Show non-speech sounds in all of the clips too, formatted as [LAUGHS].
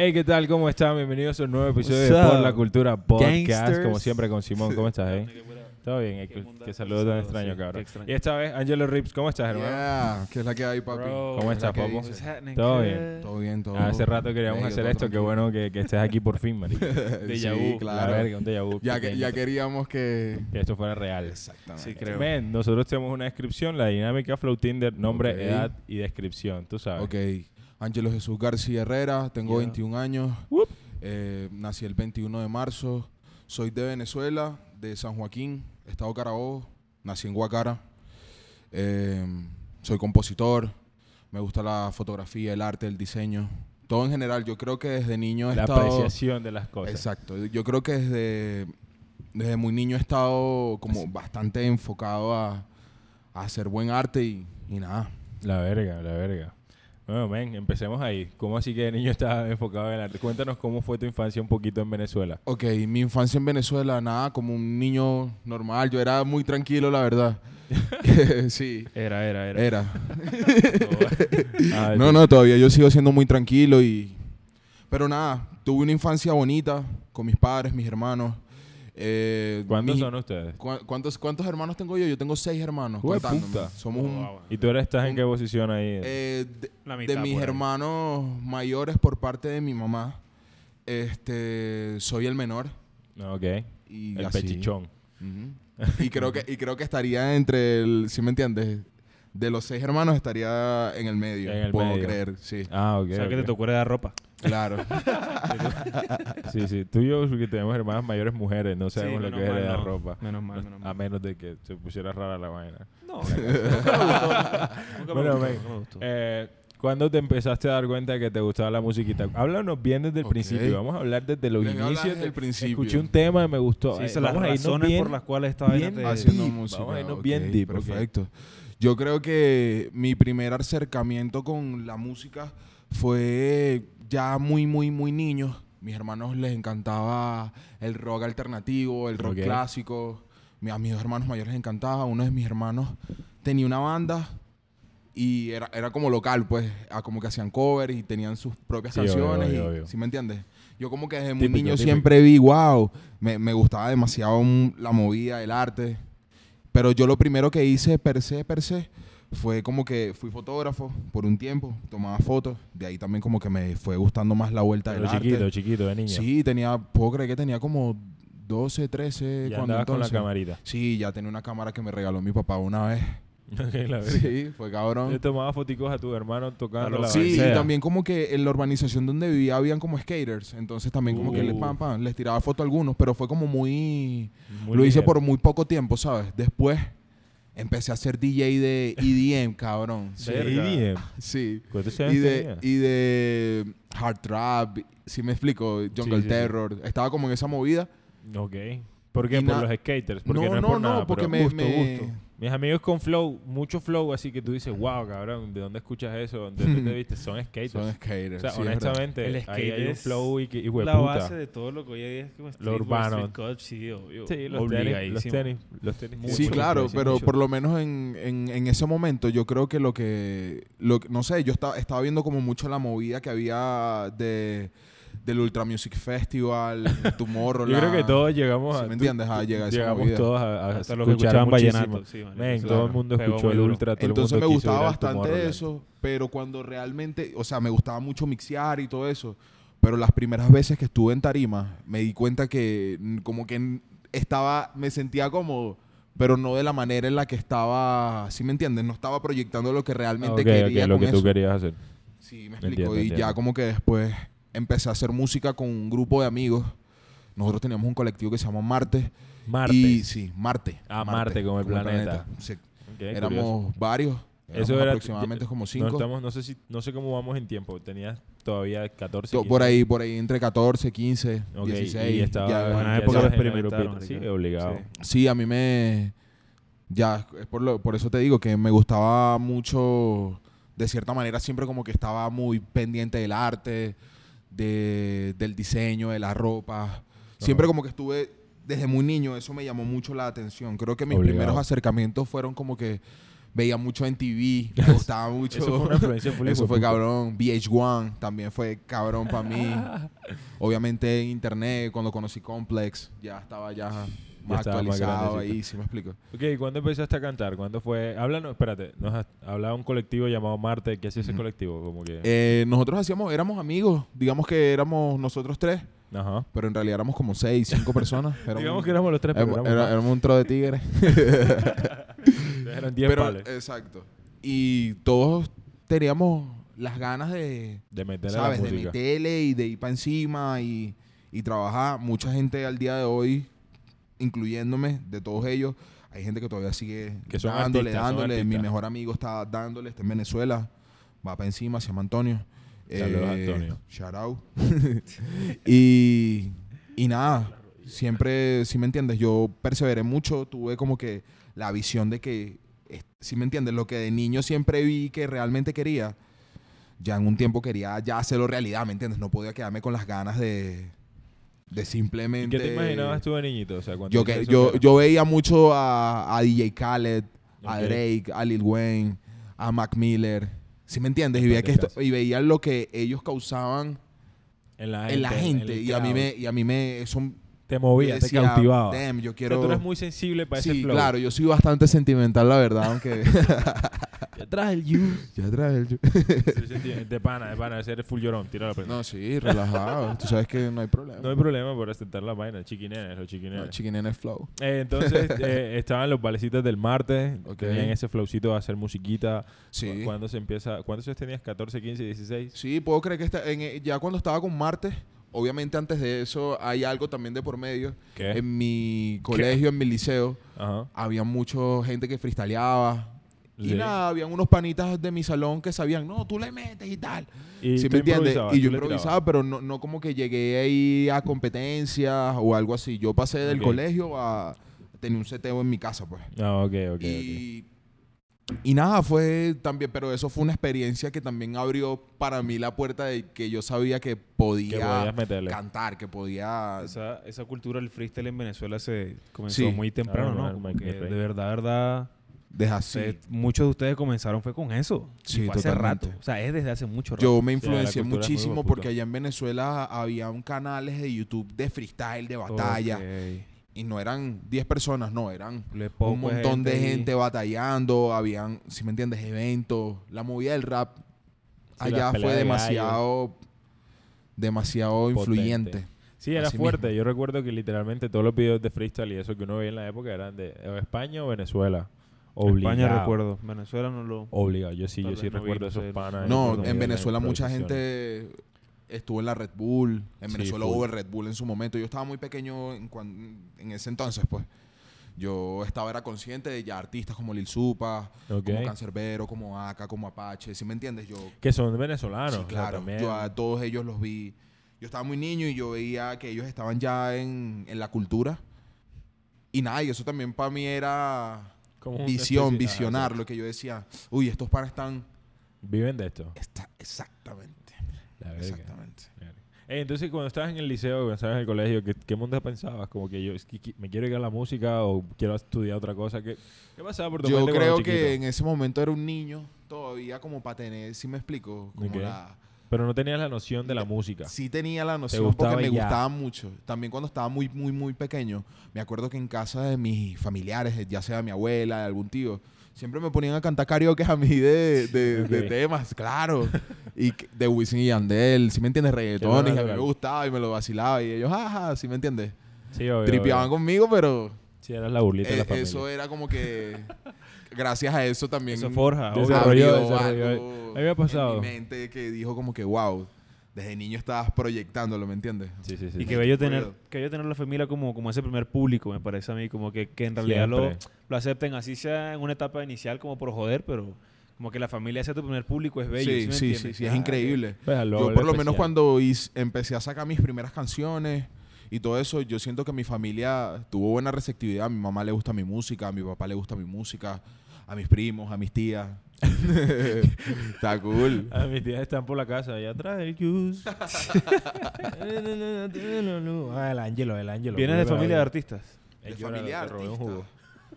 Hey, ¿qué tal? ¿Cómo están? Bienvenidos a un nuevo episodio de Por la Cultura Podcast. gangsters? Como siempre con Simón. ¿Cómo estás, eh? Todo bien. eh, Qué Qué, saludo tan extraño, sí, cabrón. extraño. Y esta vez, Angelo Rips. ¿Cómo estás, hermano? Yeah, ¿qué es la que hay, papi? Bro, ¿Cómo ¿Qué es estás, que papo? dice? Todo bien. Todo bien, todo Hace rato queríamos hacer todo esto. Qué tranquilo. bueno que, que estés aquí por fin, marico. [LAUGHS] Déjà sí, vu, La claro. verga, un déjà vu ya, que, pequeño. ya queríamos que... Que esto fuera real. Exactamente. Sí, creo. Men, nosotros tenemos una descripción, la dinámica Flow Tinder, nombre, Ok. edad y descripción. Tú sabes. Ok. Ángelo Jesús García Herrera, tengo Yeah. 21 años. Eh, nací el 21 de marzo. Soy de Venezuela, de San Joaquín, Estado Carabobo. Nací en Guacara. Eh, soy compositor. Me gusta la fotografía, el arte, el diseño. Todo en general. Yo creo que desde niño he La estado... apreciación de las cosas. Exacto. Yo creo que desde, desde muy niño he estado como bastante enfocado a, a hacer buen arte y, y nada. La verga, la verga. Bueno, men, empecemos ahí. ¿Cómo así que de niño estabas enfocado en el arte? Cuéntanos cómo fue tu infancia un poquito en Venezuela. Ok, mi infancia en Venezuela, nada, como un niño normal. Yo era muy tranquilo, la verdad. [LAUGHS] [LAUGHS] sí, Era, era, era. era. [LAUGHS] No, no, todavía yo sigo siendo muy tranquilo y... Pero nada, tuve una infancia bonita con mis padres, mis hermanos. Eh, ¿Cuántos mi- son ustedes? ¿Cu- ¿Cuántos, ¿Cuántos hermanos tengo yo? Yo tengo seis hermanos. Puta. Somos un... Wow. ¿Y tú eres, estás en un- qué posición ahí? Eh, de, La de mitad mis ahí. hermanos mayores por parte de mi mamá, este, soy el menor. No, ok. Y El así. pechichón. [LAUGHS] Y creo que y creo que estaría entre el, ¿sí me entiendes? De los seis hermanos estaría en el medio. En el puedo medio. creer, sí. Ah, ok. O sea, que te tocó heredar ropa. Claro. [LAUGHS] [LAUGHS] Sí, sí. Tú y yo, porque tenemos hermanas mayores mujeres, no sabemos lo que es heredar no. ropa. Menos mal, menos A mal. menos de que se pusiera rara la vaina. No, nunca me gustó. Nunca me Bueno. Eh, ¿Cuándo te empezaste a dar cuenta de que te gustaba la musiquita? Háblanos bien desde el principio. Vamos a hablar desde los Les a inicios. desde el principio. Escuché un tema y me gustó. Sí, Eh, las vamos a irnos razones bien- por las cuales esta vaina bien te... Haciendo deep. música. Vamos a irnos bien deep. Perfecto. Yo creo que mi primer acercamiento con la música fue ya muy, muy, muy niño. Mis hermanos les encantaba el rock alternativo, el rock clásico. A mis dos hermanos mayores les encantaba. Uno de mis hermanos tenía una banda y era, era como local, pues, como que hacían covers y tenían sus propias Sí, canciones. obvio, y- obvio. ¿Sí me entiendes? Yo como que desde muy niño típico. siempre vi, wow, me, me gustaba demasiado mm, la movida, el arte. Pero yo lo primero que hice per se, per se, fue como que fui fotógrafo por un tiempo, tomaba fotos. De ahí también como que me fue gustando más la vuelta Pero del chiquito, arte. chiquito, de niño. Sí, tenía, puedo creer que tenía como 12, 13 Ya cuando andabas con la entonces. camarita. Sí, ya tenía una cámara que me regaló mi papá una vez. [LAUGHS] La. Sí, fue cabrón. Le tomaba foticos a tu hermano tocando lo la Sí, y también como que en la urbanización donde vivía habían como skaters, entonces también como que les, Uh. pam, pam, les tiraba foto a algunos, pero fue como muy... Muy lo hice por muy poco tiempo, ¿sabes? Después empecé a ser DJ de EDM, cabrón. [LAUGHS] Sí, Verga. EDM. [LAUGHS] Sí. ¿Cuántos Y años de, tenías? y de hard trap, si me explico, Jungle sí, sí. Terror. Estaba como en esa movida. Ok. ¿Por qué? Y Por los skaters. Porque no, No, no, por no, nada, porque me- gusto, me- gusto. Mis amigos con flow, mucho flow, así que tú dices, wow, cabrón, ¿de dónde escuchas eso? ¿De dónde te viste? Son skaters. Son skaters. o sea, sí, honestamente, El ahí skate hay un es flow y que la base de todo lo que hoy día es como streetwear, urbano. street culture, sí, obvio. Sí, los tenis, los tenis, los tenis. Mucho, Sí, claro, mucho, pero mucho. por lo menos en, en, en ese momento yo creo que lo que, lo, no sé, yo estaba, estaba viendo como mucho la movida que había de, del Ultra Music Festival, Tomorrowland. [LAUGHS] Yo creo que todos llegamos a... ¿Sí me entiendes? Ah, llega esa llegamos todos a, a Hasta los que escuchaban vallenato. Sí, sí, todo el mundo escuchó el ultra, todo Entonces me mundo gustaba bastante eso, pero cuando realmente, o sea, me gustaba mucho mixear y todo eso, pero las primeras veces que estuve en tarima me di cuenta que como que estaba, me sentía cómodo, pero no de la manera en la que estaba, ¿sí me entiendes? No estaba proyectando lo que realmente Ok, quería ok, lo con que tú eso. querías hacer. Sí, me Entiendo, explico. y entiendo. ya como que después empecé a hacer música con un grupo de amigos. Nosotros teníamos un colectivo que se llama Marte. Marte. Y sí, Marte. Ah, Marte, como el planeta. Sí, Ok, éramos curioso. varios. Éramos Eso era- aproximadamente como No, cinco. estamos, no, sé si, no sé cómo vamos en tiempo. Tenías todavía 14, To- 15. por ahí, por ahí entre 14, 15, Ok, 16. y estaba, ya- época en experimentar, grupos. Sí, obligado. Sí. Sí, a mí me... Ya, es por, lo- por eso te digo que me gustaba mucho, de cierta manera, siempre como que estaba muy pendiente del arte, de, del diseño, de la ropa. Siempre como que estuve, desde muy niño, eso me llamó mucho la atención. Creo que mis Obligado. primeros acercamientos fueron como que Veía mucho en TV, me [LAUGHS] gustaba mucho. Eso fue una influencia full Eso fue cabrón. VH1 también fue cabrón para mí. [LAUGHS] Obviamente en internet, cuando conocí Complex, ya estaba ya más actualizado ahí, ¿sí me explico? Ok, ¿y ¿cuándo empezaste a cantar? ¿Cuándo fue? Háblanos, espérate, nos has- hablaba un colectivo llamado Marte. ¿Qué hacía ese colectivo? Como que... Eh, nosotros hacíamos, éramos amigos, digamos que éramos nosotros tres, Ajá. pero en realidad éramos como seis, cinco personas. [LAUGHS] Digamos que éramos los tres, pero éramos, un tro de tigres. [LAUGHS] eran 10 pero, pales exacto. Y todos teníamos las ganas de, de meterle ¿sabes? la De meterle y de ir para encima y, y trabajar. Mucha gente al día de hoy, incluyéndome, de todos ellos, hay gente que todavía sigue Que son dándole, artistas, son dándole. Mi mejor amigo está dándole, está en Venezuela, va para encima, se llama Antonio. Eh, Saludos, Antonio. Shout out. [LAUGHS] y, y nada, siempre, si me entiendes, yo perseveré mucho, tuve como que la visión de que, si me entiendes, lo que de niño siempre vi que realmente quería, ya en un tiempo quería ya hacerlo realidad, ¿me entiendes? No podía quedarme con las ganas de, de ¿Y simplemente... qué te imaginabas tú de niñito? O sea, cuando Yo, que, yo, ¿qué- yo veía mucho a, a DJ Khaled, a. Drake, a Lil Wayne, a Mac Miller. ¿Sí me entiendes? Y veía, que esto, y veía lo que ellos causaban en la en la gente. y, a mí me, y a a mí me... Eso, Te movía, yo te cautivaba. Damn, yo quiero... tú eres muy sensible para ese sí, flow. claro. Yo soy bastante sentimental, la verdad, aunque... [LAUGHS] Detrás el juice. ya trae el... [LAUGHS] de pana, de pana. Ese eres full llorón. Tira la prenda. No, sí, relajado. Tú sabes que no hay problema. No hay problema por aceptar la vaina. Chiquinenes, los chiquinenes. No, chiquinena es flow. Eh, entonces, [LAUGHS] eh, estaban los balecitos del martes. Ok. Tenían ese flowcito de hacer musiquita. Sí. ¿Cuándo se empieza? ¿Cuántos años tenías? ¿14, 15, 16? Sí, puedo creer que está en- eh, ya cuando estaba con Marte, obviamente antes de eso hay algo también de por medio. ¿Qué? En mi colegio, en mi liceo, Ajá. había mucha gente que freestyleaba. Y nada, habían unos panitas de mi salón que sabían, no, tú le metes y tal. Y ¿Sí me entiendes? Y yo improvisaba, pero no, no como que llegué ahí a competencias o algo así. Yo pasé del colegio a tener un seteo en mi casa, pues. Ah, ok, ok. ok. Y, y nada, fue también, pero eso fue una experiencia que también abrió para mí la puerta de que yo sabía que Que podía meterle. cantar, que podía... Esa, esa cultura del freestyle en Venezuela se comenzó Sí. muy temprano, Claro, ¿no? Como que de verdad, verdad, Deja así. se- muchos de ustedes comenzaron fue con eso. Sí, fue hace rato. O sea, es desde hace mucho rato. Yo me influencié muy muchísimo porque allá en Venezuela había un canales de YouTube de freestyle, de batalla. Ok. Y no eran 10 personas, no, eran un montón de ahí. gente batallando. Habían, si me entiendes, eventos. La movida del rap allá fue de demasiado, demasiado Potente. influyente. Sí, era Así fuerte. mismo. Yo recuerdo que literalmente todos los videos de freestyle y eso que uno veía en la época eran de España o Venezuela. Obligado. España recuerdo. Venezuela no lo... Obligado. Yo sí, Tal yo sí no recuerdo esos panas. No, en Venezuela mucha gente estuvo en la Red Bull. En Venezuela hubo el Red Bull en su momento. Yo estaba muy pequeño en, cuan- en ese entonces, pues. Yo estaba era consciente de ya artistas como Lil Supa, Ok. como Cancerbero, como Aka, como Apache. ¿Sí me entiendes? Yo, Que son venezolanos. sí, o sea, claro. yo a todos ellos los vi. Yo estaba muy niño y yo veía que ellos estaban ya en, en la cultura. Y nada, y eso también para mí era Como visión, especie- visionar. Lo que yo decía, uy, estos panas están... Viven de esto. Está, exactamente. La verga. Exactamente. Verga. Eh, entonces, cuando estabas en el liceo, cuando estabas en el colegio, ¿qué, qué mundo pensabas? Como que yo que qui- me quiero ir a la música o quiero estudiar otra cosa. ¿Qué, qué pasaba por tu Yo creo chiquito? que en ese momento era un niño todavía como para tener, si me explico, como Ok. la... Pero no tenías la noción de la música. Sí tenía la noción porque me ya. gustaba mucho. También cuando estaba muy, muy, muy pequeño, me acuerdo que en casa de mis familiares, ya sea mi abuela, de algún tío, siempre me ponían a cantar karaoke a mí de, de, de temas, claro. [LAUGHS] Y de Wisin y Yandel, si me entiendes? Reggaetón, y que a mí me gustaba y me lo vacilaba. Y ellos, jaja, si me entiendes? Sí, obvio, Tripeaban obvio. conmigo, pero Sí, eras la burlita de la eh, familia. eso era como que... Gracias a eso también... Eso forja. Desarrolló, desarrolló. A mí me ha pasado. En mi mente que dijo como que, wow, desde niño estabas proyectándolo, ¿me entiendes? Sí, sí, sí. Y sí. que bello tener, que bello tener la familia como, como ese primer público, me parece a mí, como que, que en realidad lo, lo acepten así sea en una etapa inicial como por joder, pero como que la familia sea tu primer público es bello. sí, me sí, sí, entiendes? sí, es Ah, increíble. Pues, lo- yo por lo menos cuando empecé a sacar mis primeras canciones y todo eso, yo siento que mi familia tuvo buena receptividad. A mi mamá le gusta mi música, a mi papá le gusta mi música, a mis primos, a mis tías. [LAUGHS] Está cool. Ah, mis tías están por la casa, allá atrás el juice. ah, el Ángelo, el Ángelo. ¿Vienes de familia de artistas? De familia te robé un artista. jugo.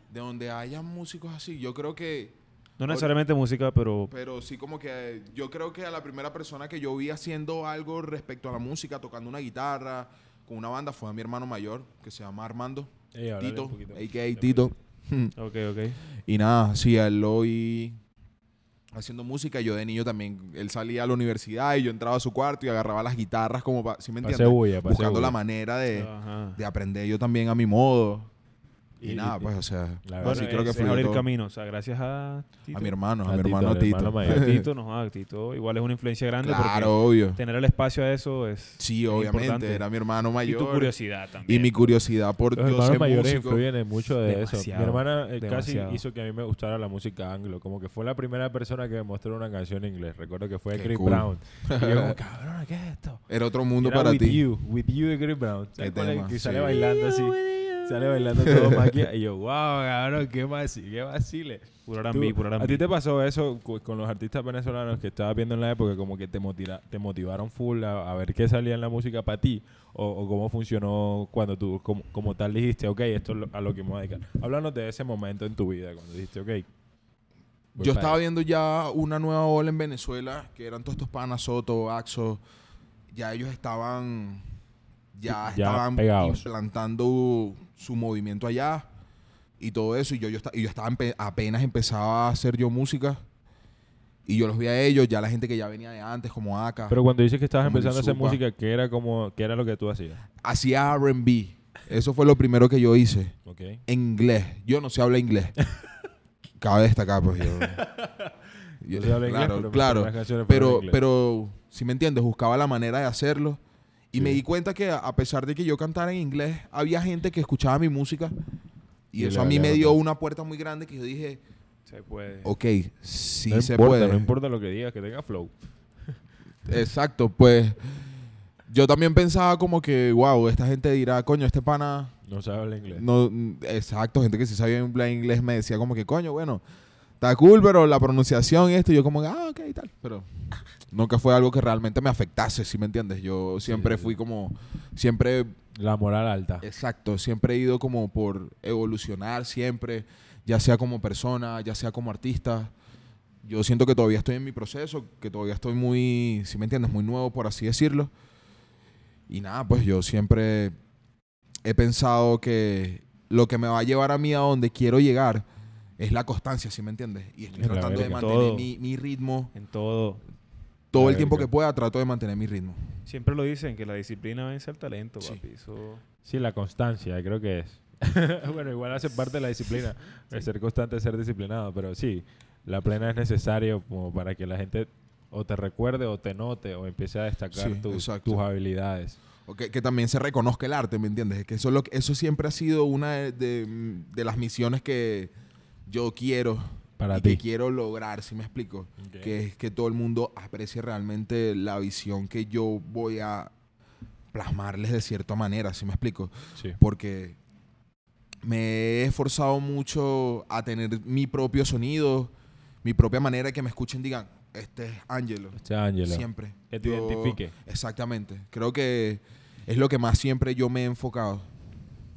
De donde haya músicos así, yo creo que No necesariamente música, pero Pero sí como que yo creo que a la primera persona que yo vi haciendo algo respecto a la música, tocando una guitarra con una banda, fue a mi hermano mayor, que se llama Armando, Ey, Tito, a.k.a. Tito. [LAUGHS] ok, ok. Y nada, sí, a él lo vi haciendo música. Yo de niño también, él salía a la universidad y yo entraba a su cuarto y agarraba las guitarras como para, ¿sí me entiendes? bulla, Buscando la bulla. manera de, de aprender yo también a mi modo. Y, Y- nada, y- pues, o sea, La Bueno, así creo que es, fluyó abrir todo. camino. O sea, gracias a Tito. a mi hermano, a, A mi Tito, hermano Tito. hermano [LAUGHS] mayor. A Tito, no, a Tito igual es una influencia grande claro, obvio. tener el espacio a eso es Sí, es obviamente, importante. era mi hermano y mayor. tu curiosidad también. Y mi curiosidad por Los yo ser mayores músico. influyen en mucho de eso. Mi Demasiado, hermana eh, casi demasiado. hizo que a mí me gustara la música anglo. Como que fue la primera persona que me mostró una canción en inglés. Recuerdo que fue Qué Chris cool. Brown. Y yo como, [LAUGHS] cabrón, ¿qué es esto? Era otro Y mundo era para With ti. You, With You de Chris Brown. Que sale bailando así. Sale bailando todo [LAUGHS] maquia. Y yo, wow, cabrón, qué vacile. Qué vacile. Puro R&B, puro ¿A ti te pasó eso con los artistas venezolanos que estabas viendo en la época? Como que te, motiva- te motivaron full a, a ver qué salía en la música para ti? O, o cómo funcionó cuando tú, como, como tal, dijiste, ok, esto es lo- a lo que me voy a dedicar? Háblanos de ese momento en tu vida, cuando dijiste, ok. voy Yo estaba ahí. viendo ya una nueva ola en Venezuela, que eran todos estos panas, Soto, Axo. Ya ellos estaban, ya, Ya estaban pegados. implantando su movimiento allá y todo eso. Y yo, yo, esta- y yo estaba empe- apenas empezaba a hacer yo música. Y yo los vi a ellos, ya la gente que ya venía de antes, como Aka. Pero cuando dices que estabas empezando a hacer música, ¿qué era, como, ¿qué era lo que tú hacías? Hacía RB. Eso fue lo primero que yo hice. Ok. En inglés. Yo no sé hablar inglés. Cabe destacar, pues yo. [LAUGHS] yo- No sé hablar inglés, claro, pero claro. Pero, inglés. pero, si me entiendes, buscaba la manera de hacerlo. Y Sí. me di cuenta que a pesar de que yo cantara en inglés, había gente que escuchaba mi música. Y Y eso a mí me dio una puerta muy grande que yo dije, Se puede. ok, sí no se importa, puede. no importa lo que digas, que tenga flow. [LAUGHS] Exacto, pues yo también pensaba como que, wow, esta gente dirá, coño, este pana No sabes hablar inglés. No, mm, exacto, gente que sí sabía hablar inglés me decía como que, coño, bueno, está cool, pero la pronunciación y esto, y yo como, ah, ok, y tal. Pero nunca fue algo que realmente me afectase, ¿sí me entiendes? Yo siempre sí, fui como, siempre, La moral alta. exacto, siempre he ido como por evolucionar, siempre, ya sea como persona, ya sea como artista. Yo siento que todavía estoy en mi proceso, que todavía estoy muy, ¿sí me entiendes? Muy nuevo, por así decirlo. Y nada, pues yo siempre he pensado que lo que me va a llevar a mí a donde quiero llegar es la constancia, ¿sí me entiendes? Y estoy tratando de mantener mi ritmo. En todo. Todo el tiempo que pueda trato de mantener mi ritmo. Siempre lo dicen, que la disciplina vence al talento, Sí. papi. Eso... Sí, la constancia, creo que es. [LAUGHS] bueno, igual hace parte de la disciplina, [LAUGHS] ser constante, ser disciplinado, pero sí, la plena es necesario como para que la gente o te recuerde o te note o empiece a destacar Sí, tu- tus habilidades. O que, que también se reconozca el arte, ¿me entiendes? Es que eso, es lo que- eso siempre ha sido una de, de- de las misiones que yo quiero Para y ti. que quiero lograr, si me explico. Ok. Que es que todo el mundo aprecie realmente la visión que yo voy a plasmarles de cierta manera, si me explico. Sí. Porque me he esforzado mucho a tener mi propio sonido, mi propia manera de que me escuchen, digan, este es Angelo. Este Ángelo. Siempre. Que te Yo- identifique. Exactamente. Creo que es lo que más siempre yo me he enfocado.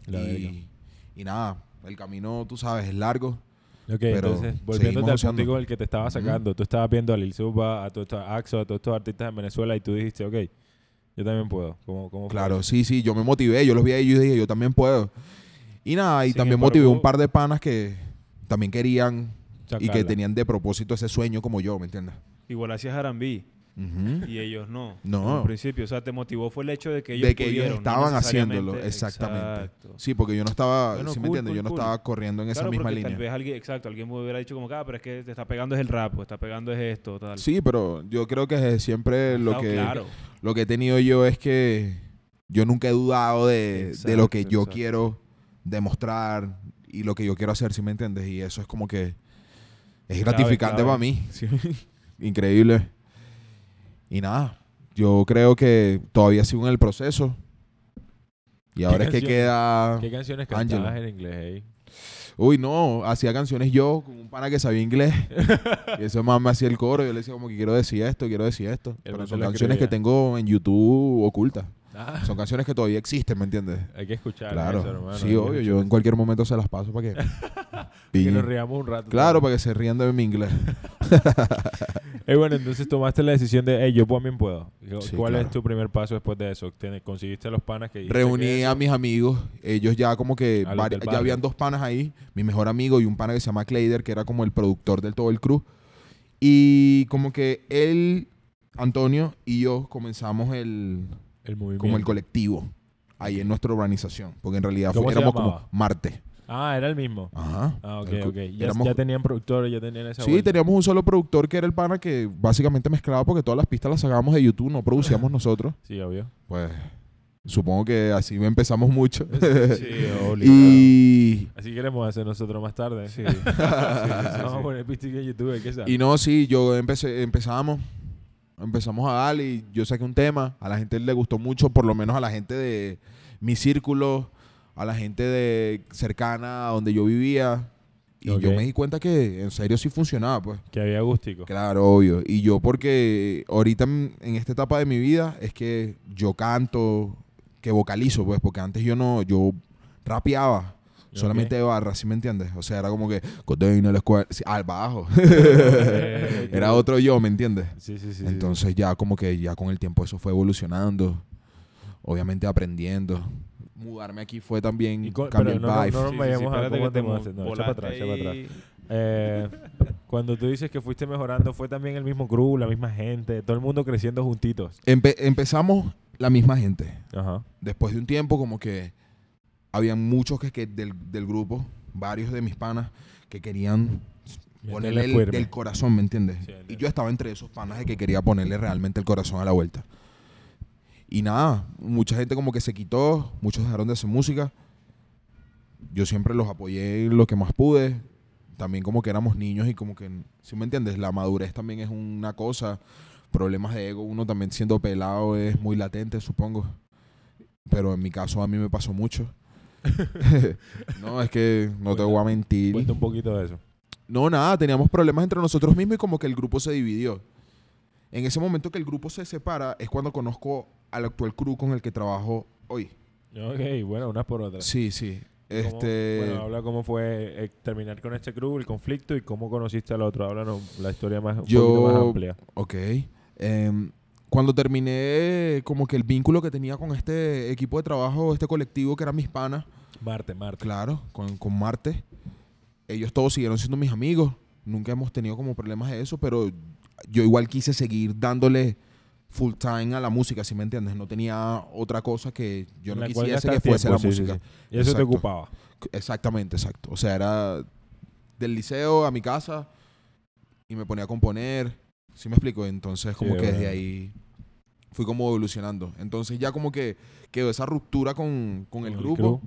La. Y, y nada, el camino, tú sabes, es largo. Ok, Pero entonces, volviéndote al usando. puntico del que te estaba sacando, tú estabas viendo a Lil Suba, a todos estos Axo, a todos estos artistas en Venezuela y tú dijiste, ok, yo también puedo. ¿Cómo, cómo Claro, eso? sí, sí, yo me motivé, yo los vi ahí y yo dije, yo también puedo. Y nada, y Sin también embargo- motivé un par de panas que también querían y que Sacarla. tenían de propósito ese sueño como yo, ¿me entiendes? Igual hacías Y ellos no. No. En principio, o sea, te motivó fue el hecho de que ellos de que ellos no estaban haciéndolo, exactamente. Exacto. Sí, porque yo no estaba, Bueno, ¿sí me entiendes? cool, yo no cool. estaba corriendo en esa misma línea. Tal vez alguien, exacto, alguien me hubiera dicho como, que, ah, pero es que te está pegando es el rap, o está pegando es esto, tal. Sí, pero yo creo que siempre lo Claro, que, claro. lo que he tenido yo es que yo nunca he dudado de, de lo que yo exacto. quiero demostrar y lo que yo quiero hacer, ¿sí me entiendes? Y eso es como que es gratificante para mí. [LAUGHS] sí. Increíble. Y nada, yo creo que todavía sigo en el proceso. Y ahora es que queda... ¿Qué canciones cantabas en inglés ahí? Uy, no, hacía canciones yo con un pana que sabía inglés. [LAUGHS] y ese más me hacía el coro. Yo le decía como que quiero decir esto, quiero decir esto. El Pero son canciones que tengo en YouTube ocultas. Ah, Son canciones que todavía existen, ¿me entiendes? hay que escuchar Claro. eso, hermano. sí, que obvio. Yo en cualquier momento se las paso para que... [LAUGHS] Que Y- nos riamos un rato. claro, para que se rían de mi inglés. [LAUGHS] Eh, bueno, entonces tomaste la decisión de, hey, yo también puedo. Sí, ¿Cuál es claro. tu primer paso después de eso? ¿Te- ¿Conseguiste a los panas que Reuní que a mis amigos, ellos ya como que, vari- ya habían dos panas ahí, mi mejor amigo y un pana que se llama Clayder, que era como el productor del todo el crew. Y como que él, Antonio y yo comenzamos el, el movimiento? como el colectivo ahí en nuestra urbanización, porque en realidad ¿Cómo fue- se éramos llamaba? como Marte. Ah, era el mismo. Ajá. Ah, ok, El ok. Ya, éramos- ya tenían productores, ya tenían esa Sí, vuelta. teníamos un solo productor que era el pana que básicamente mezclaba porque todas las pistas las sacábamos de YouTube, no producíamos [LAUGHS] nosotros. Sí, obvio. Pues supongo que así empezamos mucho. [LAUGHS] Sí, obligado. [LAUGHS] y, Así queremos hacer nosotros más tarde. Sí. Vamos a poner pistica en YouTube, ¿qué sabes? y no, sí, yo empecé, empezamos, empezamos a darle y yo saqué un tema, a la gente le gustó mucho, por lo menos a la gente de mi círculo, a la gente de cercana a donde yo vivía. Y yo me di cuenta que en serio sí funcionaba, pues. Que había gustico. Claro, obvio. Y yo porque ahorita en esta etapa de mi vida es que yo canto, que vocalizo, pues, porque antes yo no, yo rapeaba. Solamente de barra, ¿sí me entiendes? O sea, era como que codeína la escuela, sí, al bajo. [LAUGHS] Era otro yo, ¿me entiendes? Sí, sí, sí. sí. Entonces ya como que ya con el tiempo eso fue evolucionando. Obviamente aprendiendo. Mudarme aquí fue también cambiar el no, no, vibe. no nos sí, vayamos a cómo te te mudaste. No, echa para atrás, echa para atrás. Eh, [LAUGHS] cuando tú dices que fuiste mejorando, fue también el mismo crew, la misma gente, todo el mundo creciendo juntitos. Empe- empezamos la misma gente. Ajá. después de un tiempo como que habían muchos que, que del, del grupo, varios de mis panas, que querían ponerle el, corazón, ¿me entiendes? Sí, y yo estaba entre esos panas de que quería ponerle realmente el corazón a la vuelta. Y nada, mucha gente como que se quitó, muchos dejaron de hacer música. Yo siempre los apoyé lo que más pude. También como que éramos niños y como que, si me entiendes? La madurez también es una cosa. Problemas de ego, uno también siendo pelado es muy latente, supongo. Pero en mi caso a mí me pasó mucho. [LAUGHS] no, es que no te voy a mentir. Cuenta un poquito de eso. No, nada, teníamos problemas entre nosotros mismos y como que el grupo se dividió. En ese momento que el grupo se separa es cuando conozco al actual crew con el que trabajo hoy. Ok, bueno, unas por otras. Sí, sí. ¿Cómo- Este, Bueno, habla cómo fue eh, terminar con este crew, el conflicto y cómo conociste al otro. Háblanos la historia más, un Yo- poquito más amplia. ok. Em, cuando terminé como que el vínculo que tenía con este equipo de trabajo, este colectivo que eran mis panas, Marte, Marte. claro, con, con Marte, ellos todos siguieron siendo mis amigos. Nunca hemos tenido como problemas de eso, pero yo igual quise seguir dándole full time a la música, si me entiendes. No tenía otra cosa que yo no quisiese que fuese tiempo, la sí, sí, música. sí. Y eso te ocupaba. Exactamente, exacto. O sea, era del liceo a mi casa y me ponía a componer. ¿Sí me explico? Entonces, como Sí, que desde ahí fui como evolucionando. Entonces, ya como que quedó esa ruptura con, con el Con el grupo.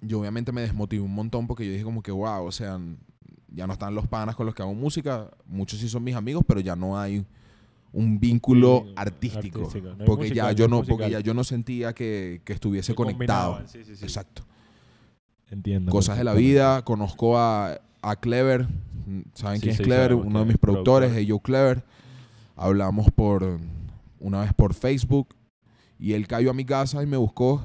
Yo obviamente me desmotivé un montón porque yo dije como que, wow, o sea, ya no están los panas con los que hago música. Muchos sí son mis amigos, pero ya no hay un vínculo Sí, artístico. artístico. No hay porque ya yo no porque ya yo no sentía que, que estuviese Se conectado. combinaban, sí, sí, sí. Exacto. Entiendo. Cosas de la vida. Conozco a, a Clever. ¿Saben Sí, quién es Clever? sabemos Uno de mis es, productores, productor. hey Joe Clever. Hablamos por una vez por Facebook y él cayó a mi casa y me buscó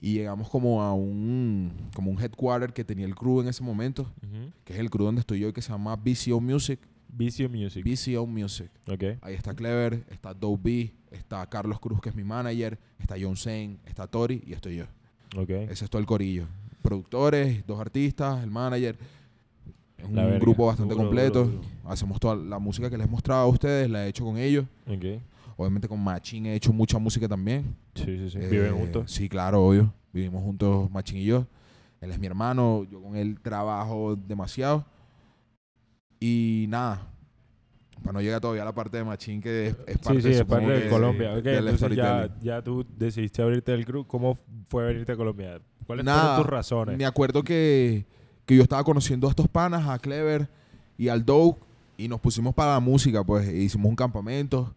y llegamos como a un como un headquarter que tenía el crew en ese momento, Ujú. que es el crew donde estoy yo que se llama BCO Music. Vicio Music. BCO Music. ok. Ahí está Clever, está Dope B, está Carlos Cruz que es mi manager, está John Zane, está Tori y estoy yo. Ok. Ese es todo el corillo. Productores, dos artistas, el manager. Es un verga. grupo bastante Duro, completo. duro, duro. Hacemos toda la música que les he mostrado a ustedes, la he hecho con ellos. Ok. Obviamente con Machín he hecho mucha música también. Sí, sí, sí. Eh, Viven juntos. Sí, claro, obvio. Vivimos juntos Machín y yo. Él es mi hermano, yo con él trabajo demasiado. Y nada, para no llegar todavía a la parte de Machín que es, es parte, Sí, sí, es parte de que, Colombia. Del entonces ya, ya tú decidiste abrirte del crew. ¿Cómo fue venirte a Colombia? ¿Cuáles fueron tus razones? Me acuerdo que, que yo estaba conociendo a estos panas, a Clever y al Doug, y nos pusimos para la música, pues e hicimos un campamento,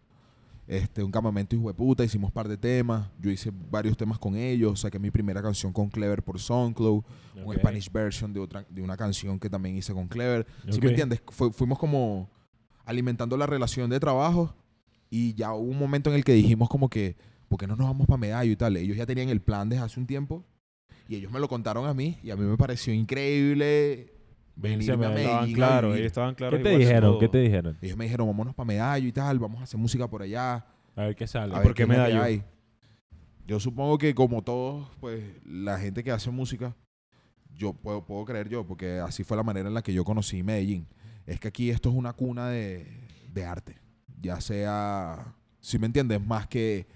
este, un campamento hijo de puta, hicimos un par de temas, yo hice varios temas con ellos, saqué mi primera canción con Clever por SoundCloud, un Ok. Spanish version de otra de una canción que también hice con Clever. ¿Sí Ok. me entiendes? Fu- fuimos como alimentando la relación de trabajo y ya hubo un momento en el que dijimos como que, ¿por qué no nos vamos para Medallo y tal? Ellos ya tenían el plan desde hace un tiempo Y ellos me lo contaron a mí y a mí me pareció increíble venirme a Medellín. Estaban claros, vivir. ellos estaban claros. ¿Qué te dijeron? ¿Qué te dijeron? Ellos me dijeron, vámonos para Medallo y tal, vamos a hacer música por allá. A ver qué sale. A ¿por ver qué es la que Medallo? hay. Yo supongo que como todos, pues la gente que hace música, yo puedo, puedo creer yo, porque así fue la manera en la que yo conocí Medellín. Es que aquí esto es una cuna de, de arte. Ya sea, si me entiendes, más que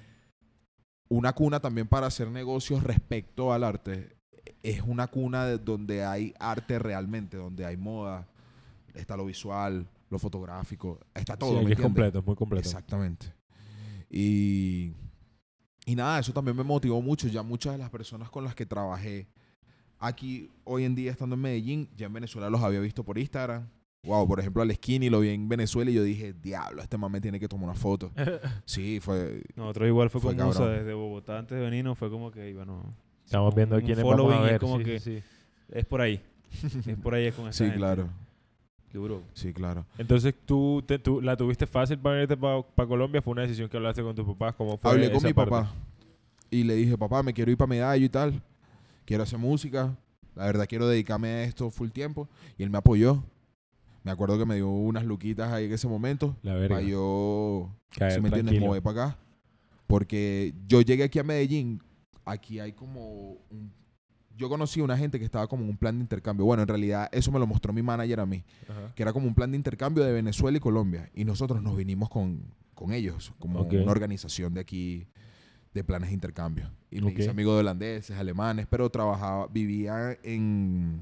una cuna también para hacer negocios respecto al arte. Es una cuna de- donde hay arte realmente, donde hay moda, está lo visual, lo fotográfico, está todo. sí, ¿me aquí es completo, es muy completo. Exactamente. Y, y nada, eso también me motivó mucho. Ya muchas de las personas con las que trabajé aquí hoy en día estando en Medellín, ya en Venezuela los había visto por Instagram. Wow, por ejemplo, al Skinny lo vi en Venezuela y yo dije, diablo, este mame tiene que tomar una foto. [LAUGHS] Sí, fue. Nosotros igual fue, Fue con Musa cabrón. desde Bogotá antes de venirnos, fue como que, bueno, Estamos viendo un quiénes vamos a following, es ver. como sí, que sí, es por ahí. es por ahí es con [LAUGHS] esa Sí, gente. claro. Duro. Sí, claro. Entonces, ¿tú, te- tú la tuviste fácil para irte para Colombia? ¿Fue una decisión que hablaste con tus papás? ¿Cómo fue Hablé con mi parte? papá y le dije, papá, me quiero ir para Medallo y tal. Quiero hacer música. La verdad, quiero dedicarme a esto full tiempo. Y él me apoyó. Me acuerdo que me dio unas luquitas ahí en ese momento. La verga. Para yo Caer si me entiendes, tranquilo. mover para acá. Porque yo llegué aquí a Medellín, aquí hay como un... Yo conocí a una gente que estaba como en un plan de intercambio. Bueno, en realidad eso me lo mostró mi manager a mí, Ajá. que era como un plan de intercambio de Venezuela y Colombia. Y nosotros nos vinimos con, con ellos, como una organización de aquí de planes de intercambio. Y me Ok. hice amigo de holandeses, alemanes, pero trabajaba, vivía en,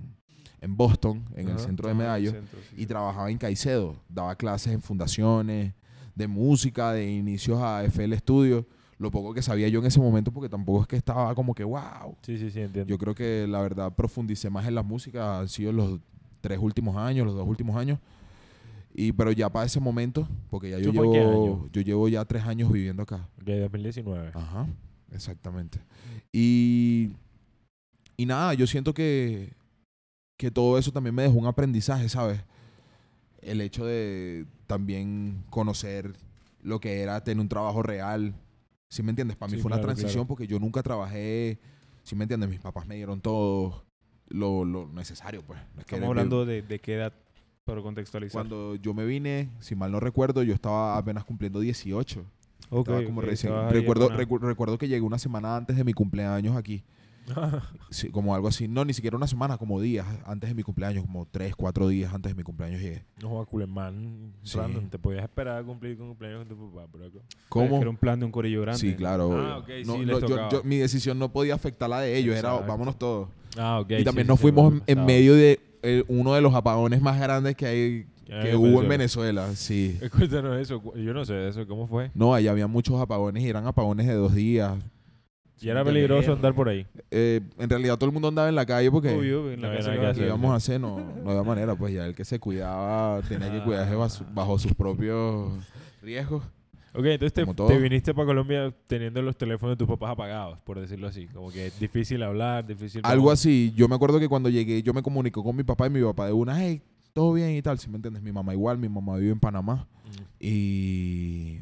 en Boston, en el centro de Medallo centro, sí, y sí. trabajaba en Caicedo. Daba clases en fundaciones de música, de inicios a FL Studio. Lo poco que sabía yo en ese momento, porque tampoco es que estaba como que wow. Sí, sí, sí, entiendo. Yo creo que la verdad profundicé más en la música, han sido los tres últimos años, los dos últimos años. Y pero ya para ese momento, porque ya yo ¿Eso fue en qué llevo, yo llevo ya tres años viviendo acá. Ok, 2019. Ajá, exactamente. Y, y nada, yo siento que, que todo eso también me dejó un aprendizaje, ¿sabes? El hecho de también conocer lo que era tener un trabajo real. ¿Sí me entiendes? Para mí Sí, fue una transición claro. porque yo nunca trabajé, ¿sí me entiendes? Mis papás me dieron todo lo, lo necesario, pues. No es que Estamos hablando de, de qué edad, para contextualizar. Cuando yo me vine, si mal no recuerdo, yo estaba apenas cumpliendo 18. Ok, Estaba como recién. Recuerdo, recu- recuerdo que llegué una semana antes de mi cumpleaños aquí. [LAUGHS] Sí, como algo así. No, ni siquiera una semana, como días antes de mi cumpleaños, como tres, cuatro días antes de mi cumpleaños llegué. no jodas, Culemán. Sí. Random. Te podías esperar a cumplir con cumpleaños con tu papá, bro. Es ¿Cómo? era un plan de un corillo grande. Sí, claro. Ah, ok, No, sí, no, les yo- mi decisión no podía afectar la de ellos. Era, vámonos todos. Ah, ok. y también sí, nos sí, fuimos en, medio de eh, uno de los apagones más grandes que hay que hubo en Venezuela. Sí. [LAUGHS] Cuéntanos eso. Yo no sé de eso. ¿Cómo fue? No, allá había muchos apagones y eran apagones de dos días. Y era peligroso andar por ahí. Eh, en realidad todo el mundo andaba en la calle porque... En No había nada que que vas ¿Qué hacer. íbamos a hacer? No, no había manera. Pues ya el que se cuidaba tenía que cuidarse bajo, bajo sus propios riesgos. Ok, entonces te, Como todo. te viniste para Colombia teniendo los teléfonos de tus papás apagados, por decirlo así. Como que es difícil hablar, difícil... Algo así. Yo me acuerdo que cuando llegué yo me comunico con mi papá y mi papá de una, hey, todo bien y tal. Si me entiendes, mi mamá igual, mi mamá vive en Panamá. Mm. Y,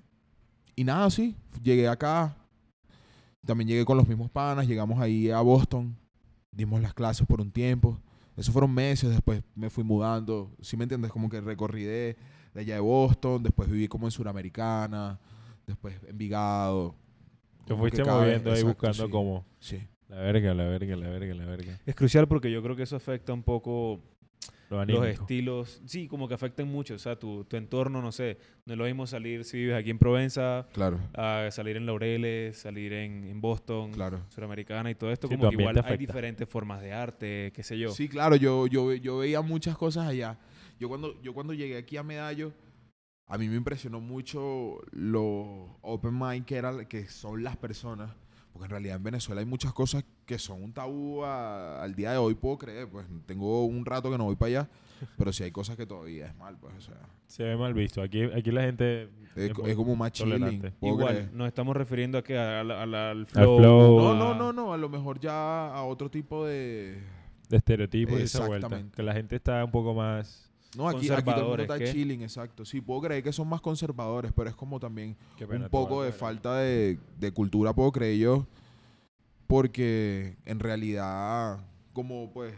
y nada, sí. Llegué acá. También llegué con los mismos panas. Llegamos ahí a Boston. Dimos las clases por un tiempo. Eso fueron meses. Después me fui mudando. ¿Sí me entiendes? Como que recorrí de, de allá de Boston. Después viví como en Suramericana. Después en Vigado. Te fuiste moviendo ahí exacto, buscando sí, como... Sí. La verga, la verga, la verga, la verga. Es crucial porque yo creo que eso afecta un poco Lo los estilos. Sí, como que afectan mucho. O sea, tu, tu entorno, no sé. No es lo mismo salir si vives aquí en Provenza, Claro. a salir en Laureles, salir en, en Boston, Claro. Suramericana y todo esto. Sí, como que igual hay diferentes formas de arte, qué sé yo. Sí, claro, yo, yo, yo veía muchas cosas allá. Yo cuando, yo cuando llegué aquí a Medallo, a mí me impresionó mucho lo open mind que, era, que son las personas. Porque en realidad en Venezuela hay muchas cosas que son un tabú a- al día de hoy, puedo creer. Pues tengo un rato que no voy para allá, [LAUGHS] pero sí hay cosas que todavía es mal, pues, o sea, Se ve mal visto. Aquí, aquí la gente... es, como más chilling. Igual, creer. nos estamos refiriendo a que al flow. flow. No, a- no, no, no, a lo mejor ya a otro tipo de... de estereotipos y esa vuelta. Que la gente está un poco más... No, aquí, aquí todo el mundo está ¿qué? chilling, exacto. Sí, puedo creer que son más conservadores, pero es como también un poco de falta de, de cultura, puedo creer yo. porque en realidad, como pues,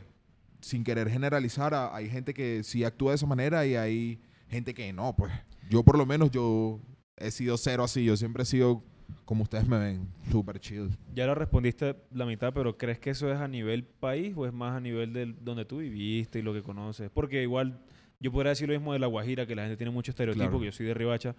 sin querer generalizar, a- hay gente que sí actúa de esa manera y hay gente que no, pues. Yo por lo menos, yo he sido cero así, yo siempre he sido, como ustedes me ven, súper chill. Ya lo respondiste la mitad, pero ¿crees que eso es a nivel país o es más a nivel del donde tú viviste y lo que conoces? Porque igual yo podría decir lo mismo de La Guajira, que la gente tiene mucho estereotipo, Claro. que yo soy de Ribacha,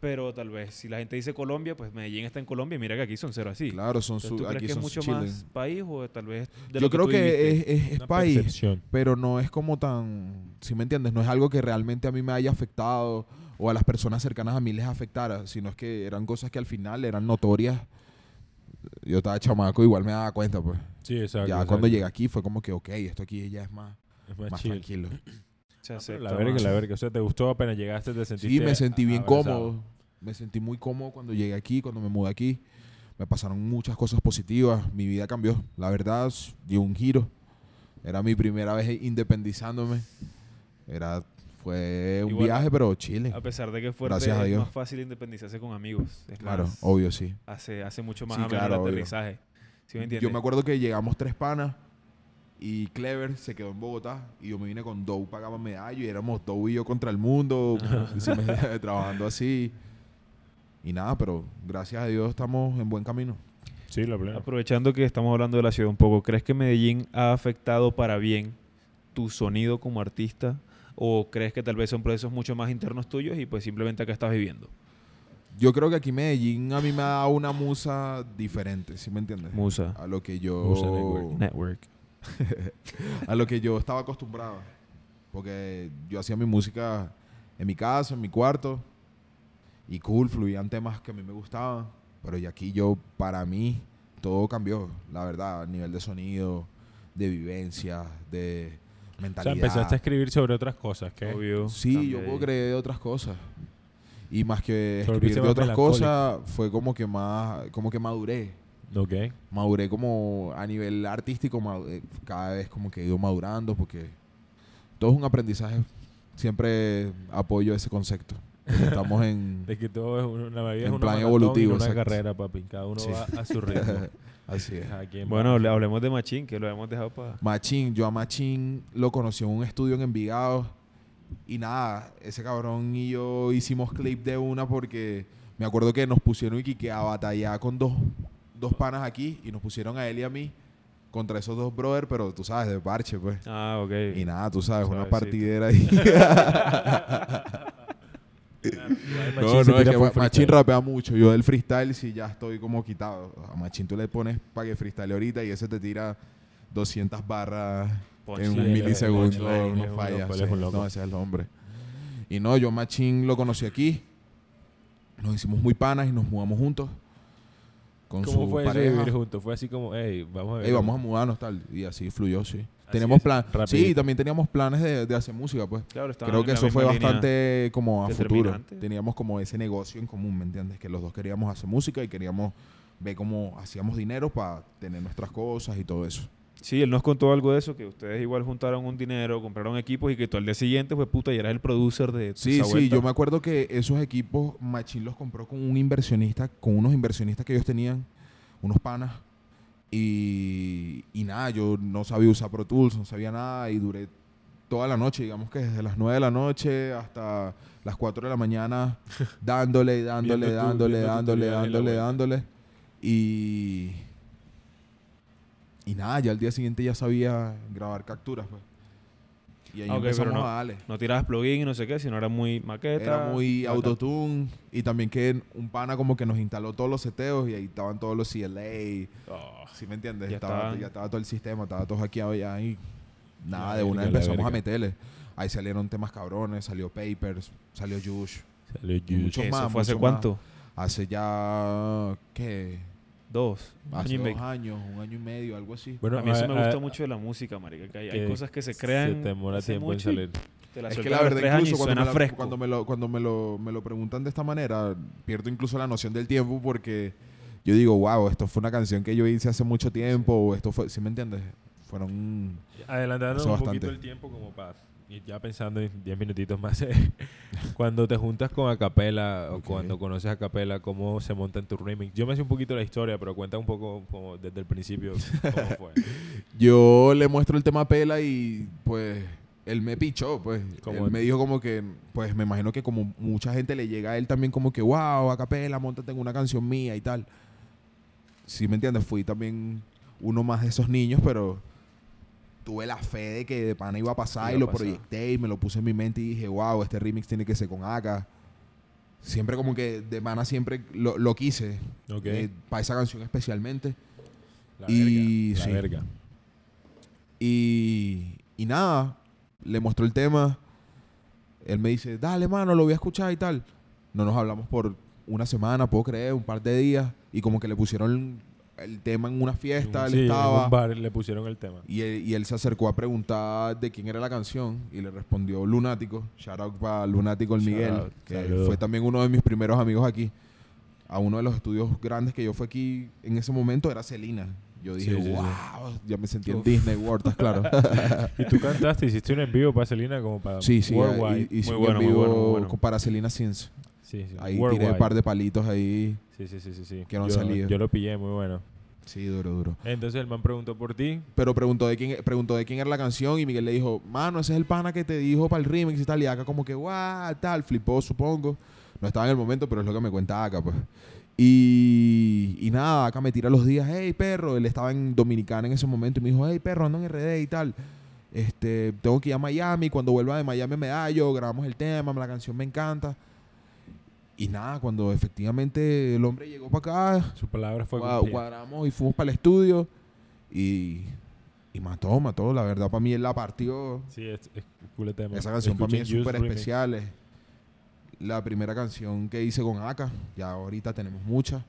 pero tal vez si la gente dice Colombia, pues Medellín está en Colombia y mira que aquí son cero así. Claro, son Entonces, su, ¿Tú crees aquí que es son mucho chilling. más país o tal vez de Yo lo que creo tú que es, es, es país, percepción. pero no es como tan, si me entiendes, no es algo que realmente a mí me haya afectado o a las personas cercanas a mí les afectara, sino es que eran cosas que al final eran notorias. Yo estaba chamaco, igual me daba cuenta, pues. Sí, exacto. ya exacto. cuando llegué aquí fue como que, ok, esto aquí ya es más, Es más más chill. [CLEARS THROAT] tranquilo. Se La verga, más. la verga. O sea, ¿te gustó apenas llegaste? ¿Te sentiste Sí, me sentí bien abrazado? cómodo. Me sentí muy cómodo cuando llegué aquí, cuando me mudé aquí. Me pasaron muchas cosas positivas. Mi vida cambió. La verdad, dio un giro. Era mi primera vez independizándome. Era, fue un Igual, viaje, pero chile. A pesar de que a es Dios. más fácil independizarse con amigos. Es Claro, más, obvio, sí. hace, hace mucho más Sí, ameno claro, el aterrizaje. ¿Sí me entiendes? Yo me acuerdo que llegamos tres panas y Clever se quedó en Bogotá y yo me vine con Dow, pagaba medallo y éramos Dow y yo contra el mundo, [LAUGHS] [LAUGHS] trabajando así. Y nada, pero gracias a Dios estamos en buen camino. Sí, la plena. Aprovechando que estamos hablando de la ciudad un poco, ¿crees que Medellín ha afectado para bien tu sonido como artista? ¿O crees que tal vez son procesos mucho más internos tuyos y pues simplemente acá estás viviendo? Yo creo que aquí Medellín a mí me ha dado una musa diferente, ¿sí me entiendes? Musa. A lo que yo Musa Network. Network. [LAUGHS] a lo que yo estaba acostumbrado. Porque yo hacía mi música en mi casa, en mi cuarto. Y cool, fluían temas que a mí me gustaban. Pero ya aquí yo, para mí, todo cambió. La verdad, a nivel de sonido, de vivencia, de O mentalidad. sea, empezaste a escribir sobre otras cosas, ¿qué? Obvio. Sí, yo puedo creer de otras cosas. Y más que escribir de otras cosas, fue como que más, como que maduré. Ok. Maduré como a nivel artístico, eh, cada vez como que he ido madurando porque todo es un aprendizaje. Siempre apoyo ese concepto. [LAUGHS] Estamos en... De que todo es una, la vida es En una plan evolutivo, una exacto. carrera, papi. Cada uno Sí. va a su ritmo. [LAUGHS] Así es. Bueno, hablemos de Machín, que lo hemos dejado para... Machín, yo a Machín lo conocí en un estudio en Envigado. Y nada, ese cabrón y yo hicimos clip de una porque me acuerdo que nos pusieron y que a batallar con dos, dos panas aquí y nos pusieron a él y a mí contra esos dos brothers, pero tú sabes, de parche, pues. Ah, ok. Y nada, tú sabes, una partidera ahí. No, no, es que Machín rapea mucho. Yo del freestyle sí ya estoy como quitado. A Machín tú le pones para que freestyle ahorita y ese te tira 200 barras en un milisegundo. no falla. No, ese es el hombre. Y no, yo Machín lo conocí aquí. Nos hicimos muy panas y nos mudamos juntos. Con ¿Cómo su fue eso de pareja. vivir juntos? Fue así como, hey, vamos a ver. Ey, vamos a mudarnos tal. Y así fluyó, sí. Así Tenemos es, plan. rapidito. Sí, también teníamos planes de, de hacer música, pues. Claro, Creo que eso fue bastante como a futuro. Teníamos como ese negocio en común, ¿me entiendes? Que los dos queríamos hacer música y queríamos ver cómo hacíamos dinero para tener nuestras cosas y todo eso. Sí, él nos contó algo de eso, que ustedes igual juntaron un dinero, compraron equipos y que tú al día siguiente fue puta y eras el producer de Sí, sí, vuelta. yo me acuerdo que esos equipos Machín los compró con un inversionista, con unos inversionistas que ellos tenían, unos panas. Y, y nada, yo no sabía usar Pro Tools, no sabía nada y duré toda la noche, digamos que desde las 9 de la noche hasta las 4 de la mañana, [LAUGHS] dándole, dándole, dándole, dándole, y la dándole, vuelta. dándole. Y, y nada, ya al día siguiente ya sabía grabar capturas. Pues. Y ahí Ah, ok, pero empezamos no- a darle. No tirabas plugin y no sé qué, sino era muy maqueta. Era muy autotune y también que un pana como que nos instaló todos los seteos y ahí estaban todos los CLA. Oh, ¿Sí me entiendes? Ya estaba, ya estaba todo el sistema, estaba todo hackeado ya y nada, La de una verga, empezamos a meterle. Ahí salieron temas cabrones, salió Papers, salió Jush. Salió Y mucho ¿Eso más, fue hace cuánto? Hace ya, ¿qué? Dos. Hace año y dos años, un año y medio, algo así. Bueno, a mí eso me a- gusta mucho de la música, marica. Que hay, cosas que se crean. Se demora tiempo en salir. te la Es que la verdad, incluso cuando, me, la- cuando, me, lo, cuando me, lo, me lo preguntan de esta manera, pierdo incluso la noción del tiempo porque yo digo, wow, esto fue una canción que yo hice hace mucho tiempo, o esto fue, ¿sí me entiendes? Fueron... Adelantando Eso un bastante. poquito el tiempo como para y ya pensando en 10 minutitos más, [LAUGHS] cuando te juntas con Acapela o Ok. cuando conoces a Acapela, ¿cómo se monta en tu remix? Yo me sé un poquito la historia, pero cuenta un poco como desde el principio cómo [LAUGHS] fue. Yo le muestro el tema a Pela y pues él me pichó, pues. Como- Él me dijo como que, pues me imagino que como mucha gente le llega a él también como que, wow, Acapela, montate en una canción mía y tal. Sí, ¿me entiendes? Fui también uno más de esos niños, pero tuve la fe de que de pana iba a pasar Iba y lo pasar. proyecté y me lo puse en mi mente y dije, wow, este remix tiene que ser con Aka. Siempre como que de pana siempre lo, lo quise. Ok. para esa canción especialmente. La y- verga, la sí. verga. Y, y nada, le mostró el tema. Él me dice, dale, mano, lo voy a escuchar y tal. No nos hablamos por una semana, puedo creer, un par de días. Y como que le pusieron el tema en una fiesta, él Sí, en estaba. un bar le pusieron el tema. Y él, y él se acercó a preguntar de quién era la canción y le respondió Lunático. Shout out para Lunático el Miguel, out, que fue también uno de mis primeros amigos aquí. A uno de los estudios grandes que yo fui aquí en ese momento era Celina. Yo dije, Sí, sí, sí. wow, ya me sentí en Uf. Disney World, ¿estás claro? [LAUGHS] Y tú cantaste, hiciste un envío para Selena como para sí, sí, Worldwide. y- hice Muy bueno, muy bueno, muy bueno. para Sins. Sí, sí. Ahí tiré un par de palitos ahí. Sí, sí, sí, sí. sí. que no han yo, salido. Yo lo pillé, muy bueno. Sí, duro, duro. Entonces el man preguntó por ti. Pero preguntó de quién preguntó de quién era la canción y Miguel le dijo, mano, ese es el pana que te dijo para el remix y tal. Y acá como que, guau, tal, flipó, supongo. No estaba en el momento, pero es lo que me cuenta acá, pues. Y, y nada, acá me tira los días, hey, perro. Él estaba en Dominicana en ese momento y me dijo, hey, perro, ando en RD y tal. Este, tengo que ir a Miami. Cuando vuelva de Miami me hallo, grabamos el tema, la canción me encanta. Y nada, cuando efectivamente el hombre llegó para acá, Su palabra fue cumplida. cuadramos y fuimos para el estudio y, y mató, mató. La verdad, para mí él la partió. Sí, es, es cool el tema. Esa canción para mí es súper especial. Es la primera canción que hice con Aka. Ya ahorita tenemos muchas.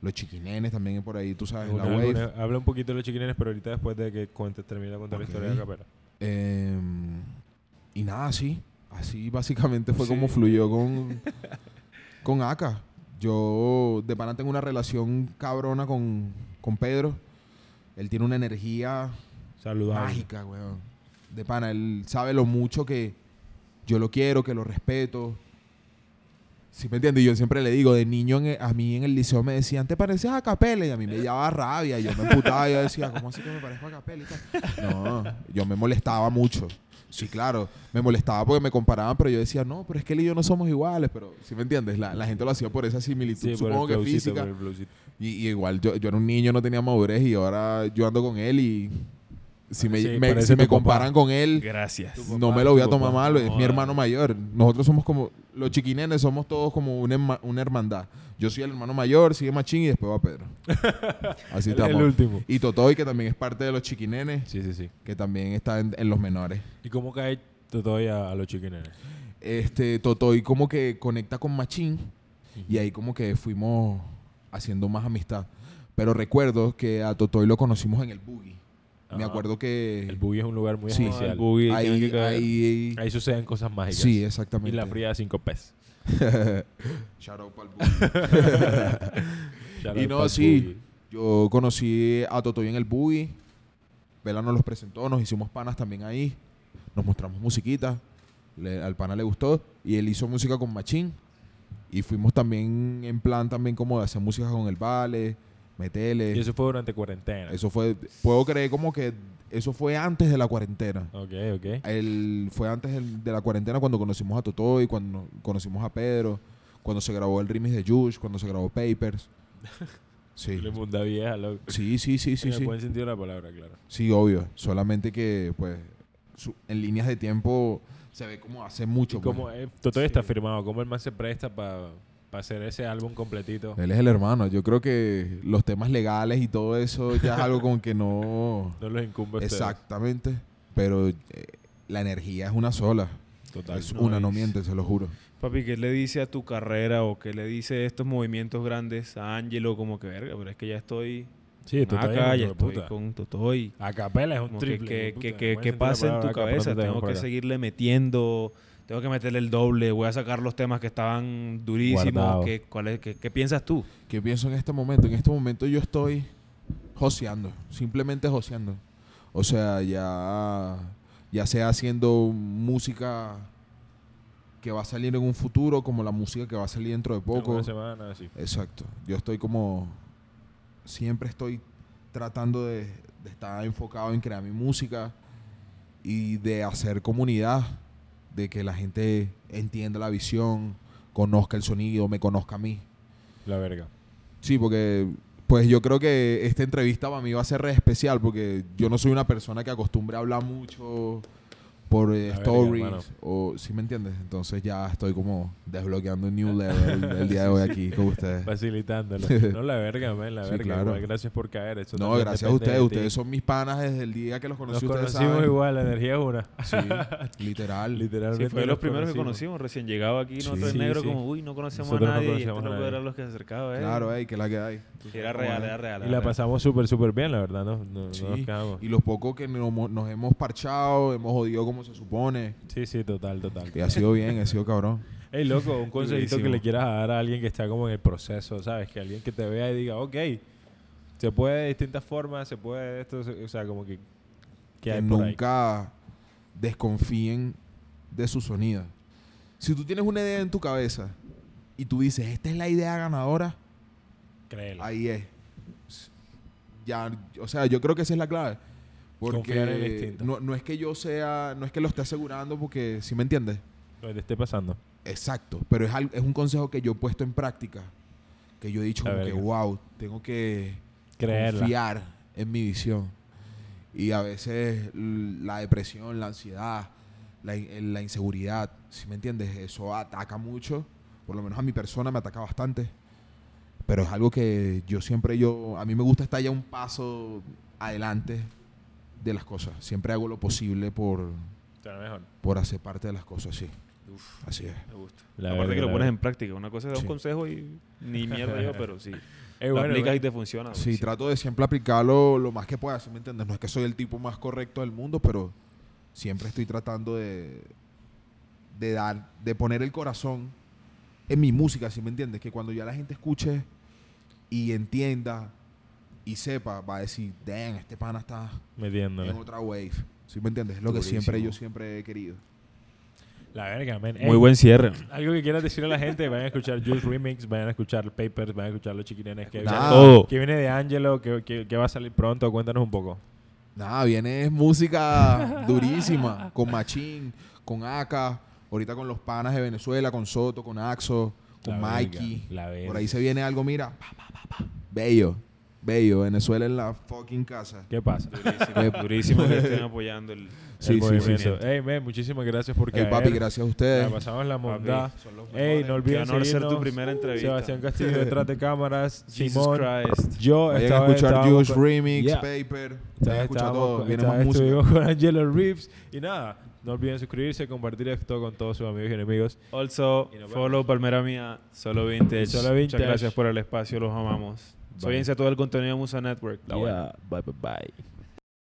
Los chiquinenes también por ahí, tú sabes, Una- la wave. una- habla un poquito de los chiquines, pero ahorita después de que cuentes, termine de contar la historia de Acapela. Em, y nada, así. Así básicamente fue Sí. como fluyó con, [LAUGHS] con Aka. Yo de pana tengo una relación cabrona con, con Pedro. Él tiene una energía Saludable. mágica, weón. De pana, él sabe lo mucho que yo lo quiero, que lo respeto. ¿Sí me entiendes? Y yo siempre le digo, de niño en el- a mí en el liceo me decían, ¿te pareces a Capela? Y a mí me daba rabia. Y yo me emputaba y yo decía, ¿cómo así que me parezco a Capela y tal? No, yo me molestaba mucho. Sí, claro, me molestaba porque me comparaban, pero yo decía, no, pero es que él y yo no somos iguales. Pero, ¿sí me entiendes? La, la gente lo hacía por esa similitud, Sí, supongo que física. Y, y igual, yo, yo era un niño, no tenía madurez y ahora yo ando con él y si me, Sí, me- parece si me comparan con él, Gracias. No me lo voy a tomar mal, es mi No, hermano mayor. Nosotros somos como, los chiquinenes somos todos como una, una hermandad. Yo soy el hermano mayor, sigue Machín y después va Pedro. [LAUGHS] Así El, el estamos. último. Y Totoy, que también es parte de los chiquinenes, Sí, sí, sí. que también está en, en los menores. ¿Y cómo cae todavía a los chiquines? Este, Totoy como que conecta con Machín y ahí como que fuimos haciendo más amistad. Pero recuerdo que a Totoy lo conocimos en el Me acuerdo que El boogie es un lugar muy Sí. especial. el tiene ahí, que caer. ahí, Ahí suceden cosas mágicas. sí, Y exactamente. la fría de 5 pesos. [LAUGHS] Shout out pa'l Boogie. [LAUGHS] Y no, sí. Yo conocí a Totoy en el Boogie. Vela nos los presentó, nos hicimos panas también ahí. Nos mostramos musiquita. Le- al pana le gustó. Y él hizo música con Machín. Y fuimos también en plan también como de hacer música con el Vale, metele. Y eso fue durante cuarentena. Eso fue, puedo creer como que eso fue antes de la cuarentena. Ok, ok. El, fue antes del- de la cuarentena cuando conocimos a Totoy, cuando conocimos a Pedro, cuando se grabó el remix de Jush, cuando se grabó Papers. [LAUGHS] Sí. Le munda vieja, loco. Sí, sí, sí, sí, en el sí. buen sentido de la palabra, claro. Sí, obvio. Solamente que, pues, su- en líneas de tiempo se ve como hace mucho. Y pues. como eh, Totoy está firmado, ¿cómo el man se presta para hacer ese álbum completito? Él es el hermano. Yo creo que los temas legales y todo eso ya es algo con que no... [LAUGHS] No los incumbe a ustedes. Exactamente. Pero eh, la energía es una sola. Total. es no, una, no miente, se lo juro. Papi, ¿qué le dice a tu carrera o qué le dice estos movimientos grandes a Angelo? Como que, verga, pero es que ya estoy Sí, es acá, ya estoy puta. con Totoy. A capela es un Como triple. que, que, que- que pasa en tu cabeza, tengo que seguirle metiendo, tengo que meterle el doble, voy a sacar los temas que estaban durísimos. ¿Qué, cuál es- qué- qué piensas tú? ¿Qué pienso en este momento? En este momento yo estoy joseando, simplemente joseando. O sea, ya ya sea haciendo música que va a salir en un futuro, como la música que va a salir dentro de poco. Una semana, así. Exacto. Yo estoy como. Siempre estoy tratando de, de estar enfocado en crear mi música y de hacer comunidad, de que la gente entienda la visión, conozca el sonido, me conozca a mí. La verga. Sí, porque pues yo creo que esta entrevista para mí va a ser re especial porque yo no soy una persona que acostumbre a hablar mucho por eh, verga, stories hermano. o ¿sí me entiendes? Entonces ya estoy como desbloqueando un new [LAUGHS] level el día de hoy aquí con ustedes. Facilitándolo. [LAUGHS] no, la verga, man, la Sí, verga. claro. Igual, gracias por caer. Eso No, gracias a ustedes. Ustedes son mis panas desde el día que los Nos conocí. ustedes conocimos saben. igual, la energía es una. Sí, [LAUGHS] literal. Literalmente. Sí, fue de los nos primeros que conocimos, recién llegado aquí, Sí. nosotros Sí, en negro, sí. como, uy, no conocemos Nosotros a no nadie, y conocemos este a nadie. era los que se acercaba, eh. Claro, ey, que la que hay. Era real, era real. Y la pasamos súper, súper bien, la verdad, ¿no? No, no nos cagamos. Y los pocos que nos, nos hemos parchado, hemos jodido como se supone. Sí, sí, total, total. Y ha sido bien, ha sido cabrón. Ey, loco, un consejito que le quieras dar a alguien que está como en el proceso, ¿sabes? Que alguien que te vea y diga, ok, se puede de distintas formas, se puede esto, se- o sea, como que... que hay por ahí? nunca desconfíen de su sonido. Si tú tienes una idea en tu cabeza y tú dices, esta es la idea ganadora, Créelo. ahí es. Ya, o sea, yo creo que esa es la clave. Porque no, no es que yo sea, no es que lo esté asegurando porque, ¿sí me entiendes? Lo que esté pasando. Exacto, pero es, es un consejo que yo he puesto en práctica, que yo he dicho como que, wow, tengo que Creerla. confiar en mi visión. Y a veces la depresión, la ansiedad, la inseguridad, si me entiendes, eso ataca mucho, por lo menos a mi persona me ataca bastante, pero es algo que yo siempre, yo, a mí me gusta estar ya un paso adelante de las cosas, siempre hago lo posible por, mejor. por hacer parte de las cosas, sí. Así es. Me gusta. La Aparte que lo pones en práctica. Una cosa es dar Sí. un consejo y ni [LAUGHS] mierda yo, pero sí. Ey, lo bueno, aplicas bueno. y te funciona. Sí, sí. trato de siempre aplicarlo lo más que pueda, ¿sí me entiendes? No es que soy el tipo más correcto del mundo, pero siempre estoy tratando de, de dar, de poner el corazón en mi música, ¿sí me entiendes? Que cuando ya la gente escuche y entienda y sepa, va a decir, damn, este pana está Metiéndole. en otra wave. ¿Sí me entiendes? Es lo que siempre yo siempre he querido. La verga, man. Muy buen cierre. Algo que quieras decirle a la gente, vayan a escuchar Juice Remix, vayan a escuchar Papers, vayan a escuchar Los Chiquinenes, que, Nada. Todo. que viene de Angelo, que, que, que va a salir pronto, cuéntanos un poco. Nada, viene música [LAUGHS] durísima, con Machín, con Aka, ahorita con los panas de Venezuela, con Soto, con Axo, con La Mikey. verga, la verga. Por ahí se viene algo, mira, pa, pa, pa, pa. bello, bello, Venezuela en la fucking casa. ¿Qué pasa? Durísimo, durísimo que [LAUGHS] estén apoyando el, Sí, el sí, sí, movimiento. sí. Ey, man, muchísimas gracias por Ey, caer. papi, gracias a La ustedes. pasamos la mondad. son los Ey, no olviden Qué honor ser tu seguirnos. primera entrevista. Sebastián Castillo detrás de cámaras, [LAUGHS] Jesus Simón, Christ. yo Vayan a estaba escuchar Juice con- Remix, Yeah. Paper, Estaba- vayan a escuchar todo, con- viene más música. estuvimos con Angelo Reeves y nada, no olviden suscribirse, compartir esto con todos sus amigos y enemigos. Also, Y follow Palmera Mía, Solo Vintage. Solo Vintage. Muchas gracias por el espacio, los amamos. Bye. Soy todo el contenido de Musa Network. La buena. Yeah, bye bye bye.